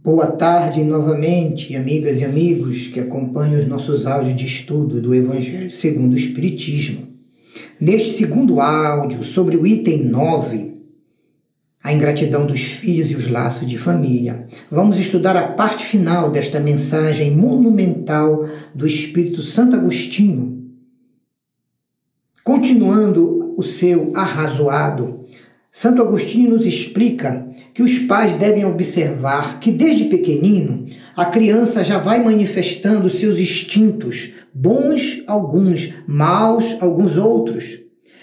Boa tarde novamente, amigas e amigos que acompanham os nossos áudios de estudo do Evangelho segundo o Espiritismo. Neste segundo áudio, sobre o item 9, a ingratidão dos filhos e os laços de família, vamos estudar a parte final desta mensagem monumental do Espírito Santo Agostinho. Continuando o seu arrazoado, Santo Agostinho nos explica que os pais devem observar que desde pequenino a criança já vai manifestando seus instintos, bons alguns, maus alguns outros,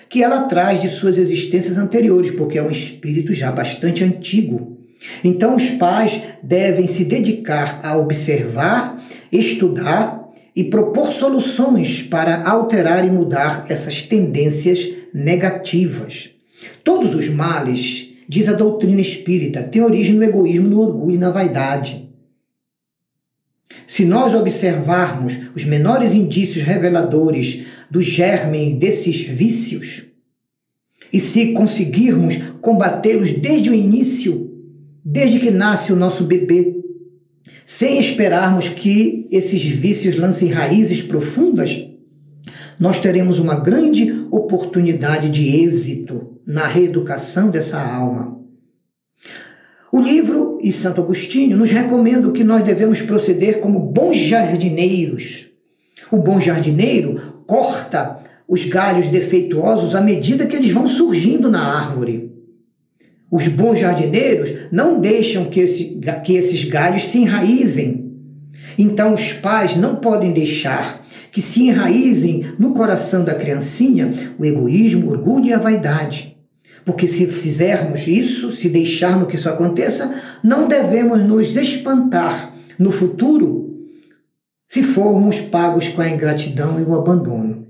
que ela traz de suas existências anteriores, porque é um espírito já bastante antigo. Então os pais devem se dedicar a observar, estudar e propor soluções para alterar e mudar essas tendências negativas. Todos os males diz a doutrina espírita, tem origem no egoísmo, no orgulho e na vaidade. Se nós observarmos os menores indícios reveladores do germe desses vícios, e se conseguirmos combatê-los desde o início, desde que nasce o nosso bebê, sem esperarmos que esses vícios lancem raízes profundas, nós teremos uma grande oportunidade de êxito na reeducação dessa alma. O livro e Santo Agostinho nos recomendam que nós devemos proceder como bons jardineiros. O bom jardineiro corta os galhos defeituosos à medida que eles vão surgindo na árvore. Os bons jardineiros não deixam que, esse, que esses galhos se enraizem. Então, os pais não podem deixar que se enraizem no coração da criancinha o egoísmo, o orgulho e a vaidade. Porque se fizermos isso, se deixarmos que isso aconteça, não devemos nos espantar no futuro se formos pagos com a ingratidão e o abandono.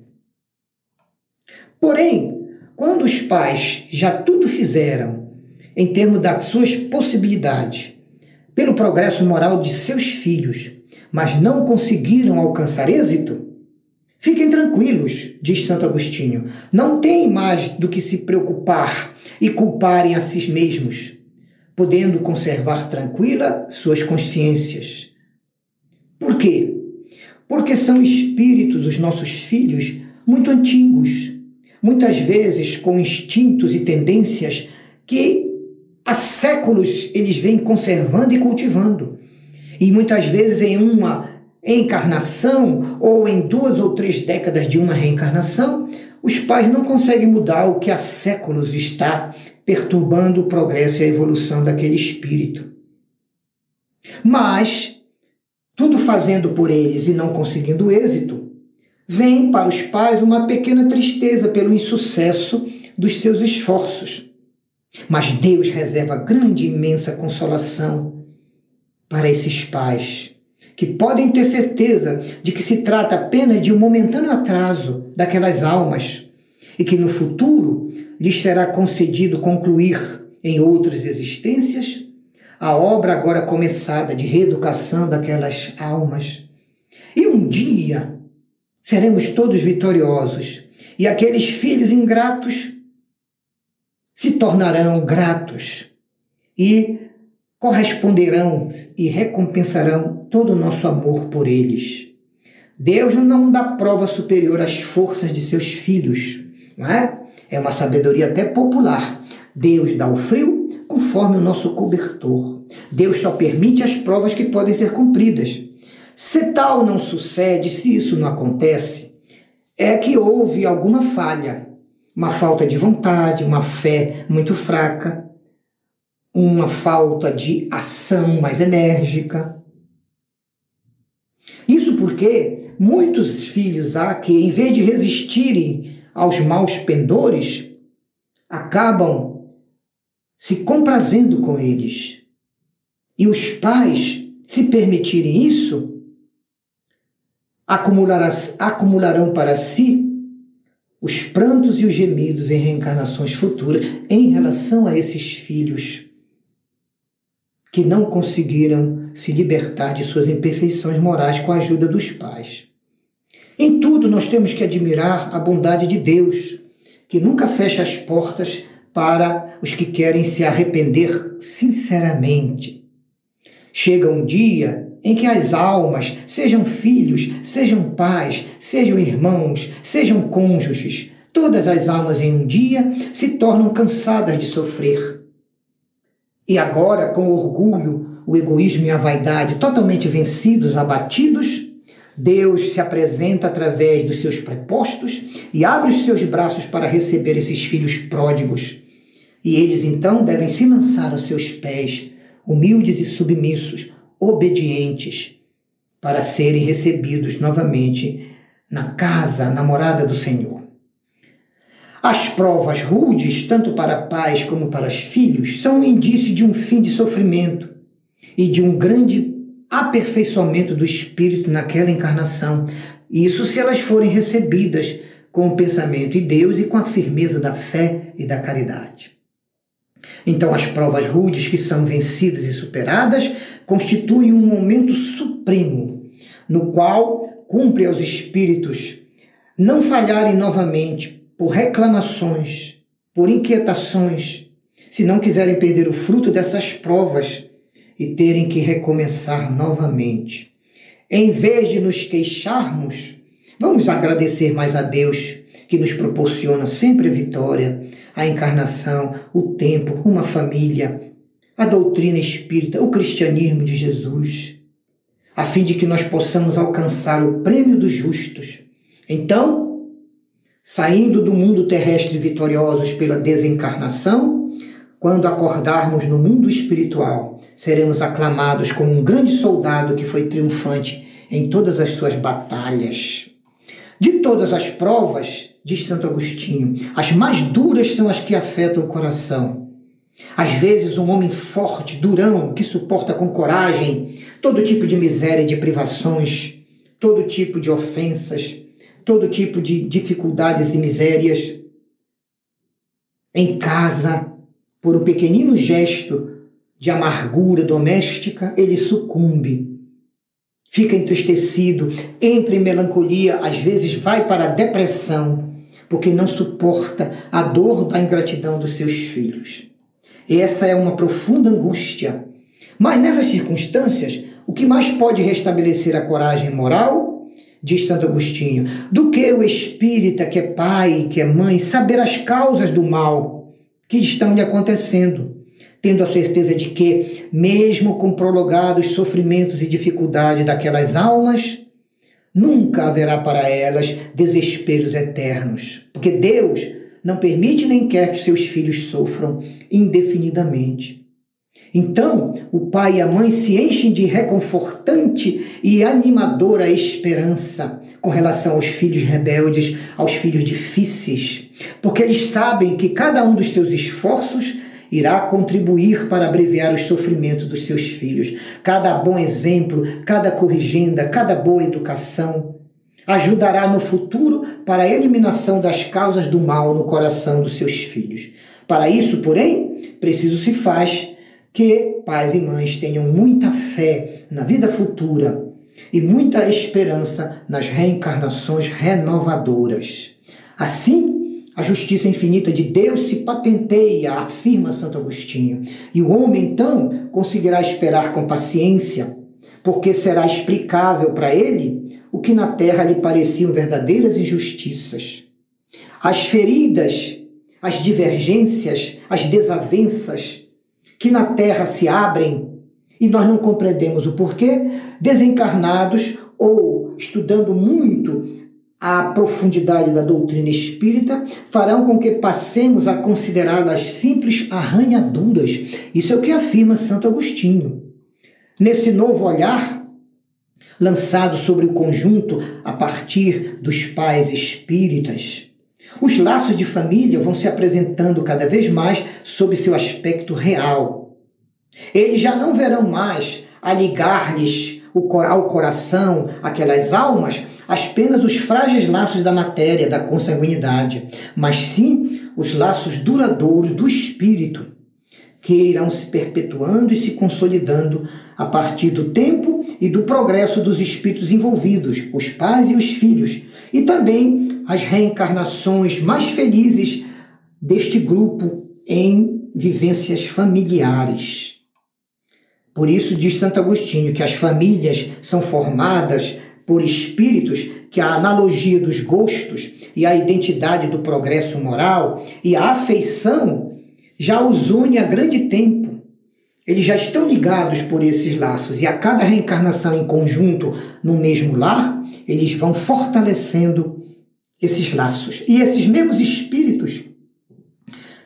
Porém, quando os pais já tudo fizeram em termos das suas possibilidades, pelo progresso moral de seus filhos, mas não conseguiram alcançar êxito, Fiquem tranquilos, diz Santo Agostinho. Não tem mais do que se preocupar e culparem a si mesmos, podendo conservar tranquila suas consciências. Por quê? Porque são espíritos, os nossos filhos, muito antigos, muitas vezes com instintos e tendências que há séculos eles vêm conservando e cultivando. E muitas vezes em uma encarnação ou em duas ou três décadas de uma reencarnação, os pais não conseguem mudar o que há séculos está perturbando o progresso e a evolução daquele espírito. Mas, tudo fazendo por eles e não conseguindo êxito, vem para os pais uma pequena tristeza pelo insucesso dos seus esforços. Mas Deus reserva grande e imensa consolação para esses pais que podem ter certeza de que se trata apenas de um momentâneo atraso daquelas almas e que no futuro lhes será concedido concluir em outras existências a obra agora começada de reeducação daquelas almas. E um dia seremos todos vitoriosos e aqueles filhos ingratos se tornarão gratos e corresponderão e recompensarão todo o nosso amor por eles. Deus não dá prova superior às forças de seus filhos, não é? É uma sabedoria até popular. Deus dá o frio conforme o nosso cobertor. Deus só permite as provas que podem ser cumpridas. Se tal não sucede, se isso não acontece, é que houve alguma falha, uma falta de vontade, uma fé muito fraca, uma falta de ação mais enérgica. Isso porque muitos filhos há que, em vez de resistirem aos maus pendores, acabam se comprazendo com eles. E os pais, se permitirem isso, acumularão para si os prantos e os gemidos em reencarnações futuras em relação a esses filhos que não conseguiram se libertar de suas imperfeições morais com a ajuda dos pais. Em tudo nós temos que admirar a bondade de Deus, que nunca fecha as portas para os que querem se arrepender sinceramente. Chega um dia em que as almas, sejam filhos, sejam pais, sejam irmãos, sejam cônjuges, todas as almas em um dia se tornam cansadas de sofrer. E agora, com o orgulho, o egoísmo e a vaidade totalmente vencidos, abatidos, Deus se apresenta através dos seus prepostos e abre os seus braços para receber esses filhos pródigos. E eles então devem se lançar a seus pés, humildes e submissos, obedientes, para serem recebidos novamente na casa, na morada do Senhor. As provas rudes, tanto para pais como para os filhos, são um indício de um fim de sofrimento e de um grande aperfeiçoamento do espírito naquela encarnação. Isso se elas forem recebidas com o pensamento em Deus e com a firmeza da fé e da caridade. Então, as provas rudes que são vencidas e superadas constituem um momento supremo, no qual cumpre aos espíritos não falharem novamente por reclamações, por inquietações, se não quiserem perder o fruto dessas provas e terem que recomeçar novamente. Em vez de nos queixarmos, vamos agradecer mais a Deus que nos proporciona sempre a vitória, a encarnação, o tempo, uma família, a doutrina espírita, o cristianismo de Jesus, a fim de que nós possamos alcançar o prêmio dos justos. Então, saindo do mundo terrestre vitoriosos pela desencarnação, quando acordarmos no mundo espiritual, seremos aclamados como um grande soldado que foi triunfante em todas as suas batalhas. De todas as provas, diz Santo Agostinho, as mais duras são as que afetam o coração. Às vezes, um homem forte, durão, que suporta com coragem todo tipo de miséria e de privações, todo tipo de ofensas, todo tipo de dificuldades e misérias. Em casa, por um pequenino gesto de amargura doméstica, ele sucumbe. Fica entristecido, entra em melancolia, às vezes vai para a depressão, porque não suporta a dor da ingratidão dos seus filhos. Essa é uma profunda angústia. Mas nessas circunstâncias, o que mais pode restabelecer a coragem moral, diz Santo Agostinho, do que o espírita que é pai, que é mãe, saber as causas do mal que estão lhe acontecendo, tendo a certeza de que, mesmo com prolongados sofrimentos e dificuldades daquelas almas, nunca haverá para elas desesperos eternos, porque Deus não permite nem quer que seus filhos sofram indefinidamente. Então, o pai e a mãe se enchem de reconfortante e animadora esperança com relação aos filhos rebeldes, aos filhos difíceis, porque eles sabem que cada um dos seus esforços irá contribuir para abreviar os sofrimentos dos seus filhos. Cada bom exemplo, cada corrigenda, cada boa educação ajudará no futuro para a eliminação das causas do mal no coração dos seus filhos. Para isso, porém, preciso se faz que pais e mães tenham muita fé na vida futura e muita esperança nas reencarnações renovadoras. Assim, a justiça infinita de Deus se patenteia, afirma Santo Agostinho, e o homem então conseguirá esperar com paciência, porque será explicável para ele o que na terra lhe pareciam verdadeiras injustiças. As feridas, as divergências, as desavenças que na terra se abrem e nós não compreendemos o porquê, desencarnados ou estudando muito a profundidade da doutrina espírita, farão com que passemos a considerá-las simples arranhaduras. Isso é o que afirma Santo Agostinho. Nesse novo olhar, lançado sobre o conjunto a partir dos pais espíritas, os laços de família vão se apresentando cada vez mais sob seu aspecto real. Eles já não verão mais a ligar-lhes ao coração, aquelas almas, apenas os frágeis laços da matéria, da consanguinidade, mas sim os laços duradouros do espírito, que irão se perpetuando e se consolidando a partir do tempo e do progresso dos espíritos envolvidos, os pais e os filhos, e também as reencarnações mais felizes deste grupo em vivências familiares. Por isso diz Santo Agostinho que as famílias são formadas por espíritos que a analogia dos gostos e a identidade do progresso moral e a afeição já os une há grande tempo. Eles já estão ligados por esses laços e a cada reencarnação em conjunto no mesmo lar, eles vão fortalecendo esses laços. E esses mesmos espíritos,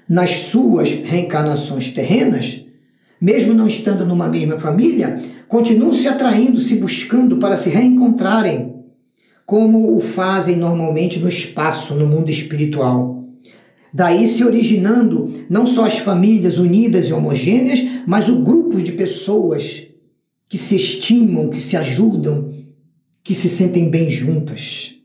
nas suas reencarnações terrenas, mesmo não estando numa mesma família, continuam se atraindo, se buscando para se reencontrarem, como o fazem normalmente no espaço, no mundo espiritual. Daí se originando não só as famílias unidas e homogêneas, mas o grupo de pessoas que se estimam, que se ajudam, que se sentem bem juntas.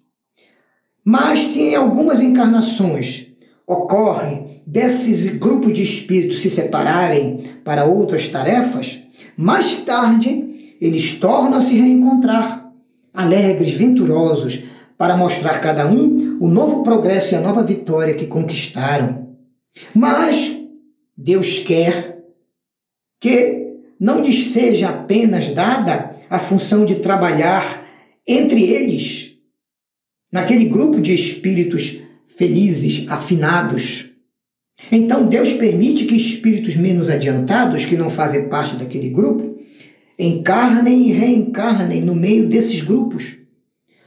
Mas se em algumas encarnações ocorre desses grupos de espíritos se separarem para outras tarefas, mais tarde eles tornam a se reencontrar, alegres, venturosos, para mostrar cada um o novo progresso e a nova vitória que conquistaram. Mas Deus quer que não lhes seja apenas dada a função de trabalhar entre eles, naquele grupo de espíritos felizes, afinados. Então Deus permite que espíritos menos adiantados, que não fazem parte daquele grupo, encarnem e reencarnem no meio desses grupos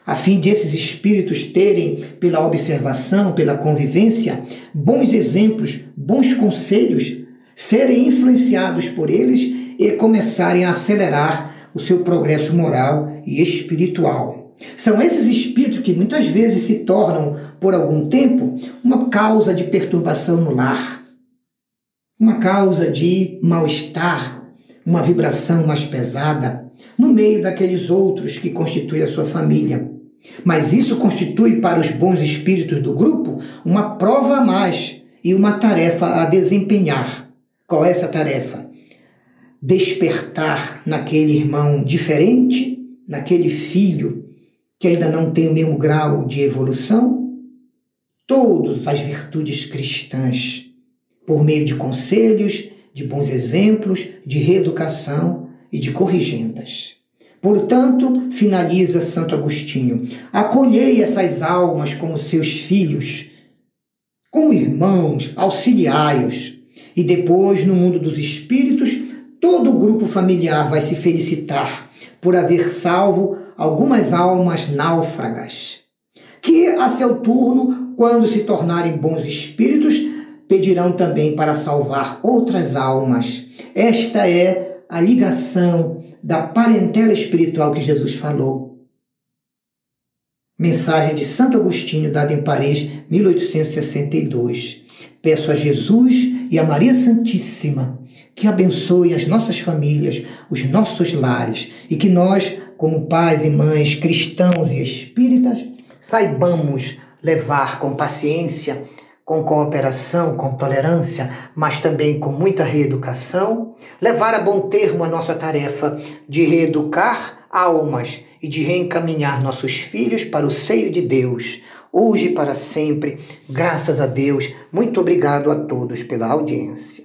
a fim de esses espíritos terem, pela observação, pela convivência, bons exemplos, bons conselhos, serem influenciados por eles e começarem a acelerar o seu progresso moral e espiritual. São esses espíritos que muitas vezes se tornam, por algum tempo, uma causa de perturbação no lar, uma causa de mal-estar, uma vibração mais pesada, no meio daqueles outros que constituem a sua família. Mas isso constitui para os bons espíritos do grupo uma prova a mais e uma tarefa a desempenhar. Qual é essa tarefa? Despertar naquele irmão diferente, naquele filho que ainda não tem o mesmo grau de evolução, todas as virtudes cristãs, por meio de conselhos, de bons exemplos, de reeducação e de corrigendas. Portanto, finaliza Santo Agostinho, acolhei essas almas como seus filhos, como irmãos, auxiliai-os. E depois, no mundo dos espíritos, todo o grupo familiar vai se felicitar por haver salvo algumas almas náufragas, que, a seu turno, quando se tornarem bons espíritos, pedirão também para salvar outras almas. Esta é a ligação da parentela espiritual que Jesus falou. Mensagem de Santo Agostinho, dada em Paris, 1862. Peço a Jesus e a Maria Santíssima que abençoe as nossas famílias, os nossos lares e que nós, como pais e mães cristãos e espíritas, saibamos levar com paciência com cooperação, com tolerância, mas também com muita reeducação, levar a bom termo a nossa tarefa de reeducar almas e de reencaminhar nossos filhos para o seio de Deus, hoje e para sempre. Graças a Deus. Muito obrigado a todos pela audiência.